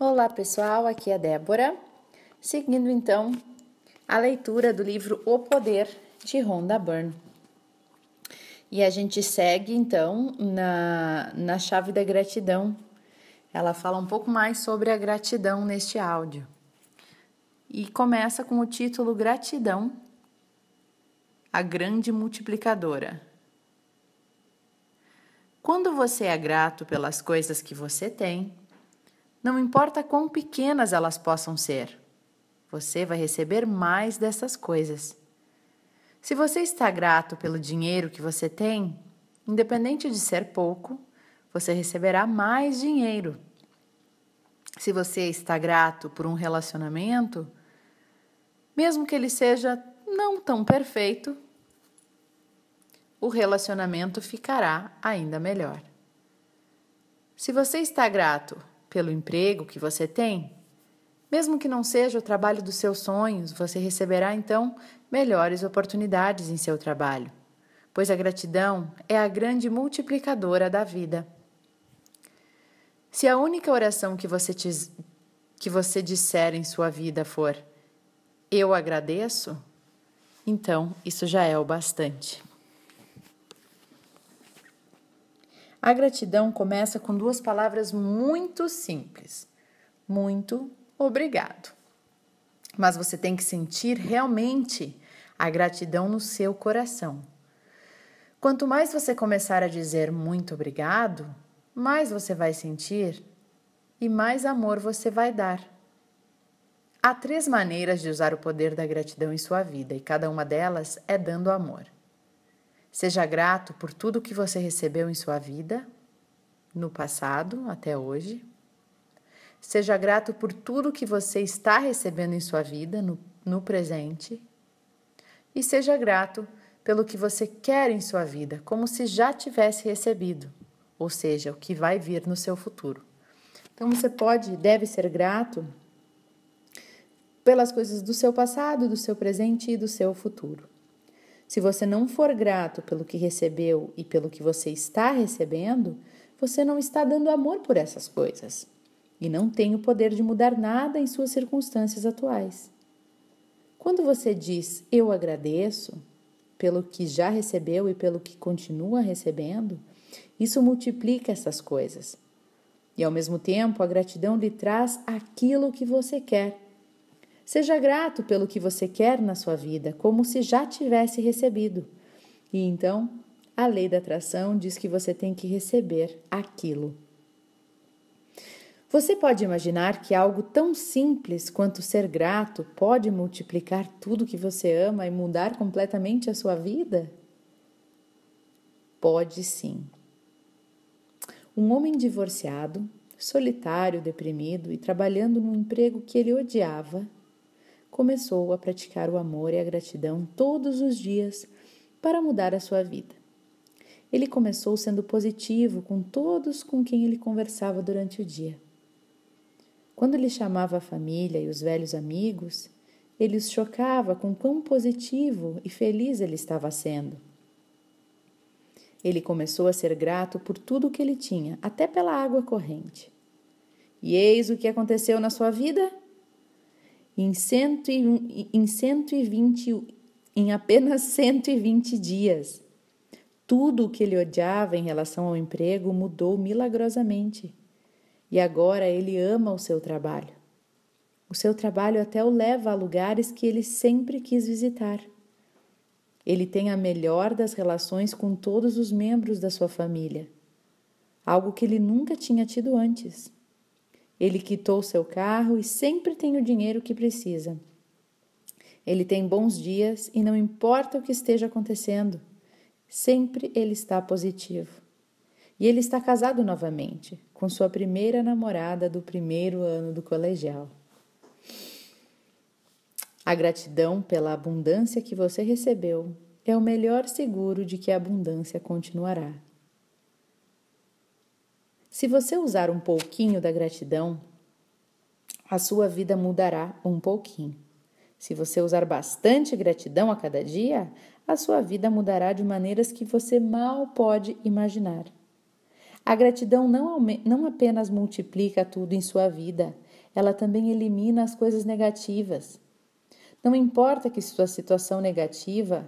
Olá pessoal, aqui é Débora. Seguindo então a leitura do livro O Poder de Rhonda Byrne. E a gente segue então na, na chave da gratidão. Ela fala um pouco mais sobre a gratidão neste áudio. E começa com o título Gratidão, a grande multiplicadora. Quando você é grato pelas coisas que você tem, não importa quão pequenas elas possam ser, você vai receber mais dessas coisas. Se você está grato pelo dinheiro que você tem, independente de ser pouco, você receberá mais dinheiro. Se você está grato por um relacionamento, mesmo que ele seja não tão perfeito, o relacionamento ficará ainda melhor. Se você está grato pelo emprego que você tem, mesmo que não seja o trabalho dos seus sonhos, você receberá então melhores oportunidades em seu trabalho, pois a gratidão é a grande multiplicadora da vida. Se a única oração que você, te, que você disser em sua vida for eu agradeço, então isso já é o bastante. A gratidão começa com duas palavras muito simples: muito obrigado. Mas você tem que sentir realmente a gratidão no seu coração. Quanto mais você começar a dizer muito obrigado, mais você vai sentir e mais amor você vai dar. Há três maneiras de usar o poder da gratidão em sua vida e cada uma delas é dando amor. Seja grato por tudo que você recebeu em sua vida, no passado até hoje. Seja grato por tudo que você está recebendo em sua vida, no, no presente. E seja grato pelo que você quer em sua vida, como se já tivesse recebido, ou seja, o que vai vir no seu futuro. Então você pode, deve ser grato pelas coisas do seu passado, do seu presente e do seu futuro. Se você não for grato pelo que recebeu e pelo que você está recebendo, você não está dando amor por essas coisas e não tem o poder de mudar nada em suas circunstâncias atuais. Quando você diz eu agradeço pelo que já recebeu e pelo que continua recebendo, isso multiplica essas coisas. E ao mesmo tempo, a gratidão lhe traz aquilo que você quer Seja grato pelo que você quer na sua vida, como se já tivesse recebido. E então, a lei da atração diz que você tem que receber aquilo. Você pode imaginar que algo tão simples quanto ser grato pode multiplicar tudo que você ama e mudar completamente a sua vida? Pode sim. Um homem divorciado, solitário, deprimido e trabalhando num emprego que ele odiava, começou a praticar o amor e a gratidão todos os dias para mudar a sua vida. Ele começou sendo positivo com todos com quem ele conversava durante o dia. Quando ele chamava a família e os velhos amigos, ele os chocava com quão positivo e feliz ele estava sendo. Ele começou a ser grato por tudo o que ele tinha, até pela água corrente. E eis o que aconteceu na sua vida? Em, cento e, em 120, em apenas 120 dias. Tudo o que ele odiava em relação ao emprego mudou milagrosamente. E agora ele ama o seu trabalho. O seu trabalho até o leva a lugares que ele sempre quis visitar. Ele tem a melhor das relações com todos os membros da sua família, algo que ele nunca tinha tido antes. Ele quitou seu carro e sempre tem o dinheiro que precisa. Ele tem bons dias e não importa o que esteja acontecendo, sempre ele está positivo. E ele está casado novamente, com sua primeira namorada do primeiro ano do colegial. A gratidão pela abundância que você recebeu é o melhor seguro de que a abundância continuará. Se você usar um pouquinho da gratidão, a sua vida mudará um pouquinho. Se você usar bastante gratidão a cada dia, a sua vida mudará de maneiras que você mal pode imaginar. A gratidão não, não apenas multiplica tudo em sua vida, ela também elimina as coisas negativas. Não importa que sua situação negativa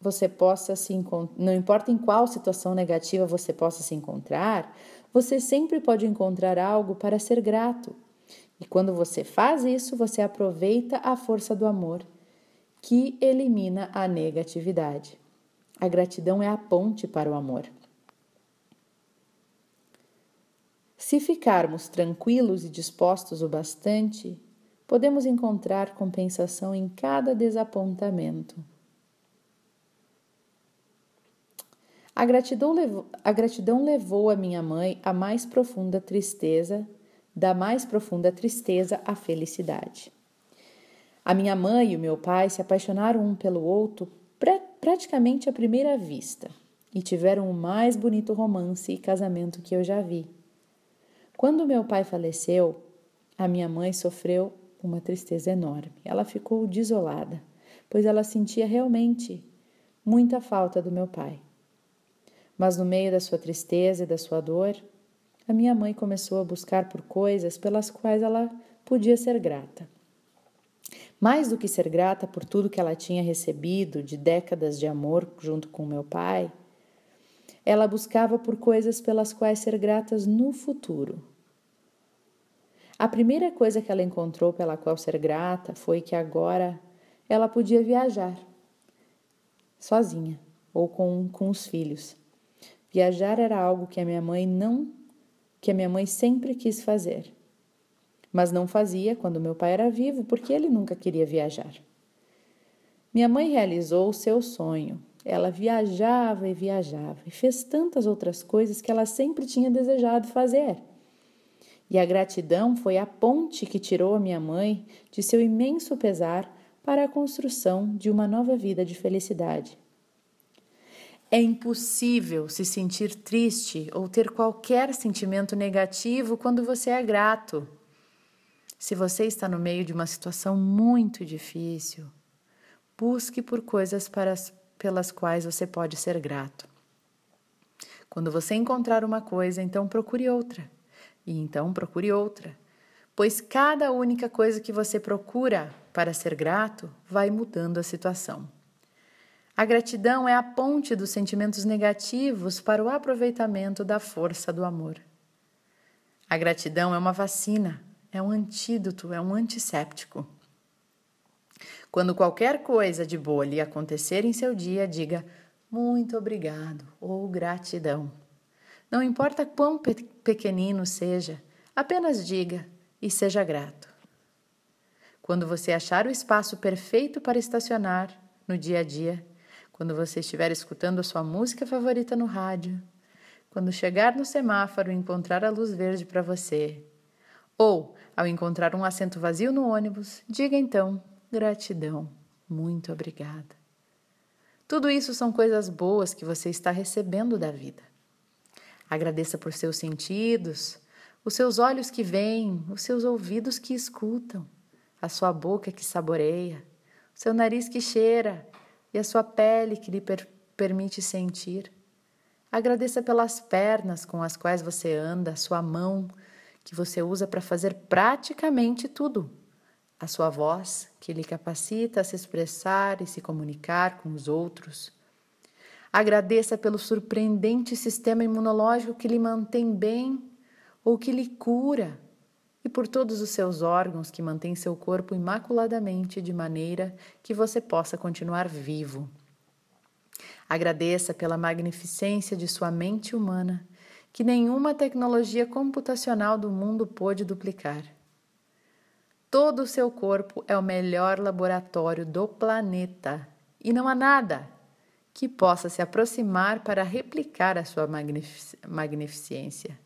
você possa se não importa em qual situação negativa você possa se encontrar, você sempre pode encontrar algo para ser grato. E quando você faz isso, você aproveita a força do amor, que elimina a negatividade. A gratidão é a ponte para o amor. Se ficarmos tranquilos e dispostos o bastante, podemos encontrar compensação em cada desapontamento. A gratidão, levou, a gratidão levou a minha mãe à mais profunda tristeza, da mais profunda tristeza à felicidade. A minha mãe e o meu pai se apaixonaram um pelo outro pra, praticamente à primeira vista e tiveram o mais bonito romance e casamento que eu já vi. Quando meu pai faleceu, a minha mãe sofreu uma tristeza enorme. Ela ficou desolada, pois ela sentia realmente muita falta do meu pai. Mas no meio da sua tristeza e da sua dor, a minha mãe começou a buscar por coisas pelas quais ela podia ser grata. Mais do que ser grata por tudo que ela tinha recebido de décadas de amor junto com meu pai, ela buscava por coisas pelas quais ser gratas no futuro. A primeira coisa que ela encontrou pela qual ser grata foi que agora ela podia viajar sozinha ou com, com os filhos. Viajar era algo que a minha mãe não que a minha mãe sempre quis fazer. Mas não fazia quando meu pai era vivo, porque ele nunca queria viajar. Minha mãe realizou o seu sonho. Ela viajava e viajava e fez tantas outras coisas que ela sempre tinha desejado fazer. E a gratidão foi a ponte que tirou a minha mãe de seu imenso pesar para a construção de uma nova vida de felicidade. É impossível se sentir triste ou ter qualquer sentimento negativo quando você é grato. Se você está no meio de uma situação muito difícil, busque por coisas para, pelas quais você pode ser grato. Quando você encontrar uma coisa, então procure outra. E então procure outra. Pois cada única coisa que você procura para ser grato vai mudando a situação. A gratidão é a ponte dos sentimentos negativos para o aproveitamento da força do amor. A gratidão é uma vacina, é um antídoto, é um antisséptico. Quando qualquer coisa de boa lhe acontecer em seu dia, diga muito obrigado ou gratidão. Não importa quão pe pequenino seja, apenas diga e seja grato. Quando você achar o espaço perfeito para estacionar no dia a dia, quando você estiver escutando a sua música favorita no rádio, quando chegar no semáforo e encontrar a luz verde para você, ou ao encontrar um assento vazio no ônibus, diga então gratidão, muito obrigada. Tudo isso são coisas boas que você está recebendo da vida. Agradeça por seus sentidos, os seus olhos que veem, os seus ouvidos que escutam, a sua boca que saboreia, o seu nariz que cheira e a sua pele que lhe per permite sentir. Agradeça pelas pernas com as quais você anda, a sua mão que você usa para fazer praticamente tudo, a sua voz que lhe capacita a se expressar e se comunicar com os outros. Agradeça pelo surpreendente sistema imunológico que lhe mantém bem ou que lhe cura e por todos os seus órgãos que mantêm seu corpo imaculadamente de maneira que você possa continuar vivo. Agradeça pela magnificência de sua mente humana, que nenhuma tecnologia computacional do mundo pôde duplicar. Todo o seu corpo é o melhor laboratório do planeta e não há nada que possa se aproximar para replicar a sua magnific magnificência.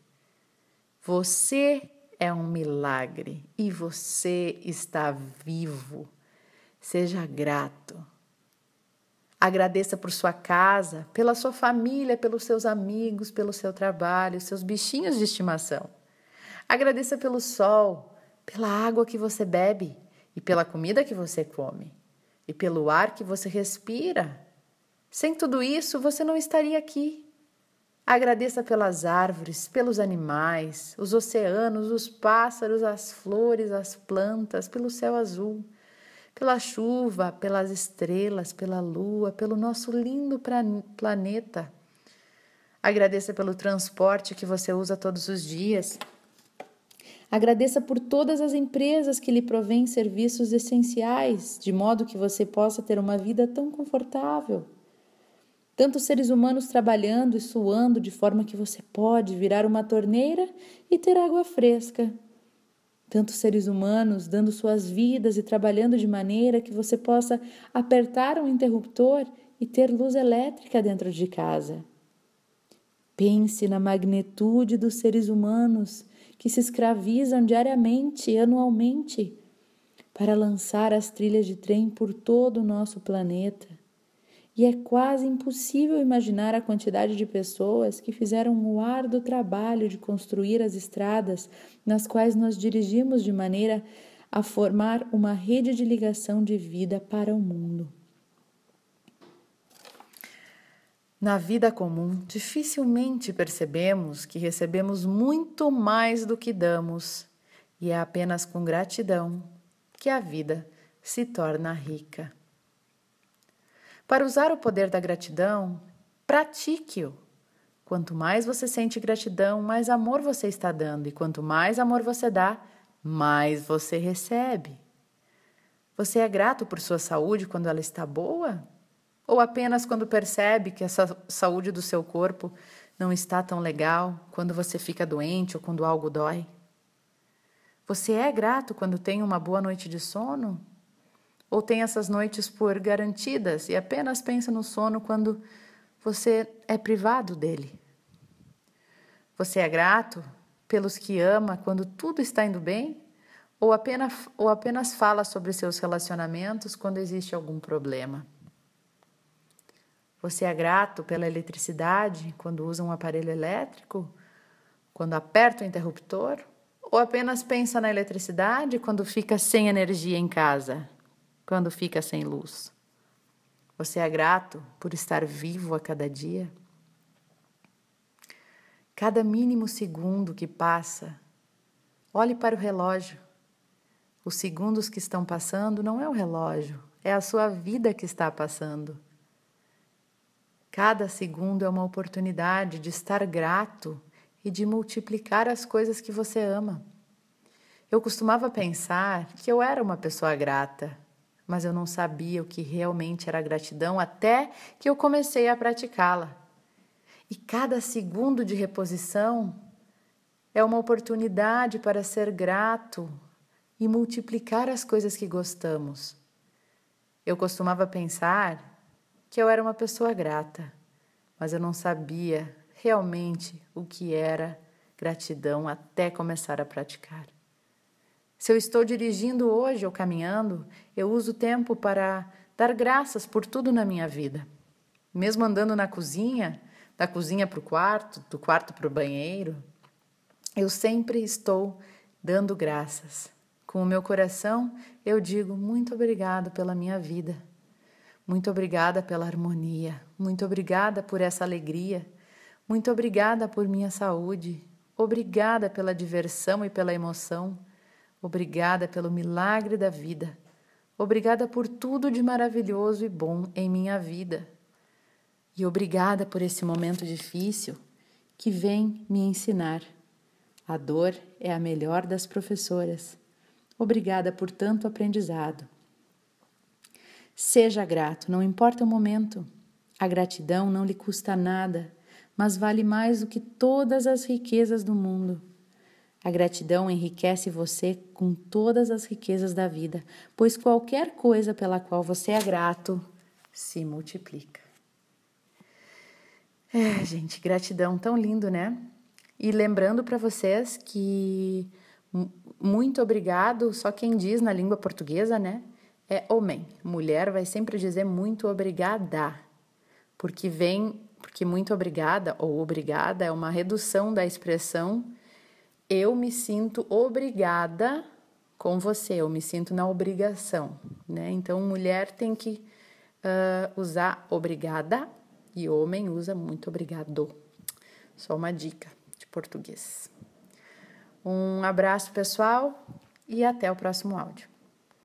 Você é um milagre e você está vivo. Seja grato. Agradeça por sua casa, pela sua família, pelos seus amigos, pelo seu trabalho, seus bichinhos de estimação. Agradeça pelo sol, pela água que você bebe e pela comida que você come e pelo ar que você respira. Sem tudo isso, você não estaria aqui. Agradeça pelas árvores, pelos animais, os oceanos, os pássaros, as flores, as plantas, pelo céu azul, pela chuva, pelas estrelas, pela lua, pelo nosso lindo planeta. Agradeça pelo transporte que você usa todos os dias. Agradeça por todas as empresas que lhe provêm serviços essenciais, de modo que você possa ter uma vida tão confortável. Tantos seres humanos trabalhando e suando de forma que você pode virar uma torneira e ter água fresca. Tantos seres humanos dando suas vidas e trabalhando de maneira que você possa apertar um interruptor e ter luz elétrica dentro de casa. Pense na magnitude dos seres humanos que se escravizam diariamente anualmente para lançar as trilhas de trem por todo o nosso planeta e é quase impossível imaginar a quantidade de pessoas que fizeram o árduo trabalho de construir as estradas nas quais nós dirigimos de maneira a formar uma rede de ligação de vida para o mundo. Na vida comum, dificilmente percebemos que recebemos muito mais do que damos, e é apenas com gratidão que a vida se torna rica. Para usar o poder da gratidão, pratique-o. Quanto mais você sente gratidão, mais amor você está dando, e quanto mais amor você dá, mais você recebe. Você é grato por sua saúde quando ela está boa? Ou apenas quando percebe que essa saúde do seu corpo não está tão legal, quando você fica doente ou quando algo dói? Você é grato quando tem uma boa noite de sono? Ou tem essas noites por garantidas e apenas pensa no sono quando você é privado dele. Você é grato pelos que ama quando tudo está indo bem? Ou apenas, ou apenas fala sobre seus relacionamentos quando existe algum problema? Você é grato pela eletricidade quando usa um aparelho elétrico? Quando aperta o interruptor? Ou apenas pensa na eletricidade quando fica sem energia em casa? Quando fica sem luz? Você é grato por estar vivo a cada dia? Cada mínimo segundo que passa, olhe para o relógio. Os segundos que estão passando não é o relógio, é a sua vida que está passando. Cada segundo é uma oportunidade de estar grato e de multiplicar as coisas que você ama. Eu costumava pensar que eu era uma pessoa grata, mas eu não sabia o que realmente era gratidão até que eu comecei a praticá-la. E cada segundo de reposição é uma oportunidade para ser grato e multiplicar as coisas que gostamos. Eu costumava pensar que eu era uma pessoa grata, mas eu não sabia realmente o que era gratidão até começar a praticar. Se eu estou dirigindo hoje ou caminhando, eu uso o tempo para dar graças por tudo na minha vida. Mesmo andando na cozinha, da cozinha para o quarto, do quarto para o banheiro, eu sempre estou dando graças. Com o meu coração, eu digo muito obrigado pela minha vida. Muito obrigada pela harmonia. Muito obrigada por essa alegria. Muito obrigada por minha saúde. Obrigada pela diversão e pela emoção. Obrigada pelo milagre da vida. Obrigada por tudo de maravilhoso e bom em minha vida. E obrigada por esse momento difícil que vem me ensinar. A dor é a melhor das professoras. Obrigada por tanto aprendizado. Seja grato, não importa o momento. A gratidão não lhe custa nada, mas vale mais do que todas as riquezas do mundo. A gratidão enriquece você com todas as riquezas da vida, pois qualquer coisa pela qual você é grato se multiplica. É, gente, gratidão tão lindo, né? E lembrando para vocês que muito obrigado, só quem diz na língua portuguesa, né? É homem. Mulher vai sempre dizer muito obrigada, porque vem, porque muito obrigada ou obrigada é uma redução da expressão eu me sinto obrigada com você, eu me sinto na obrigação, né? Então, mulher tem que uh, usar obrigada e homem usa muito obrigado. Só uma dica de português. Um abraço, pessoal, e até o próximo áudio.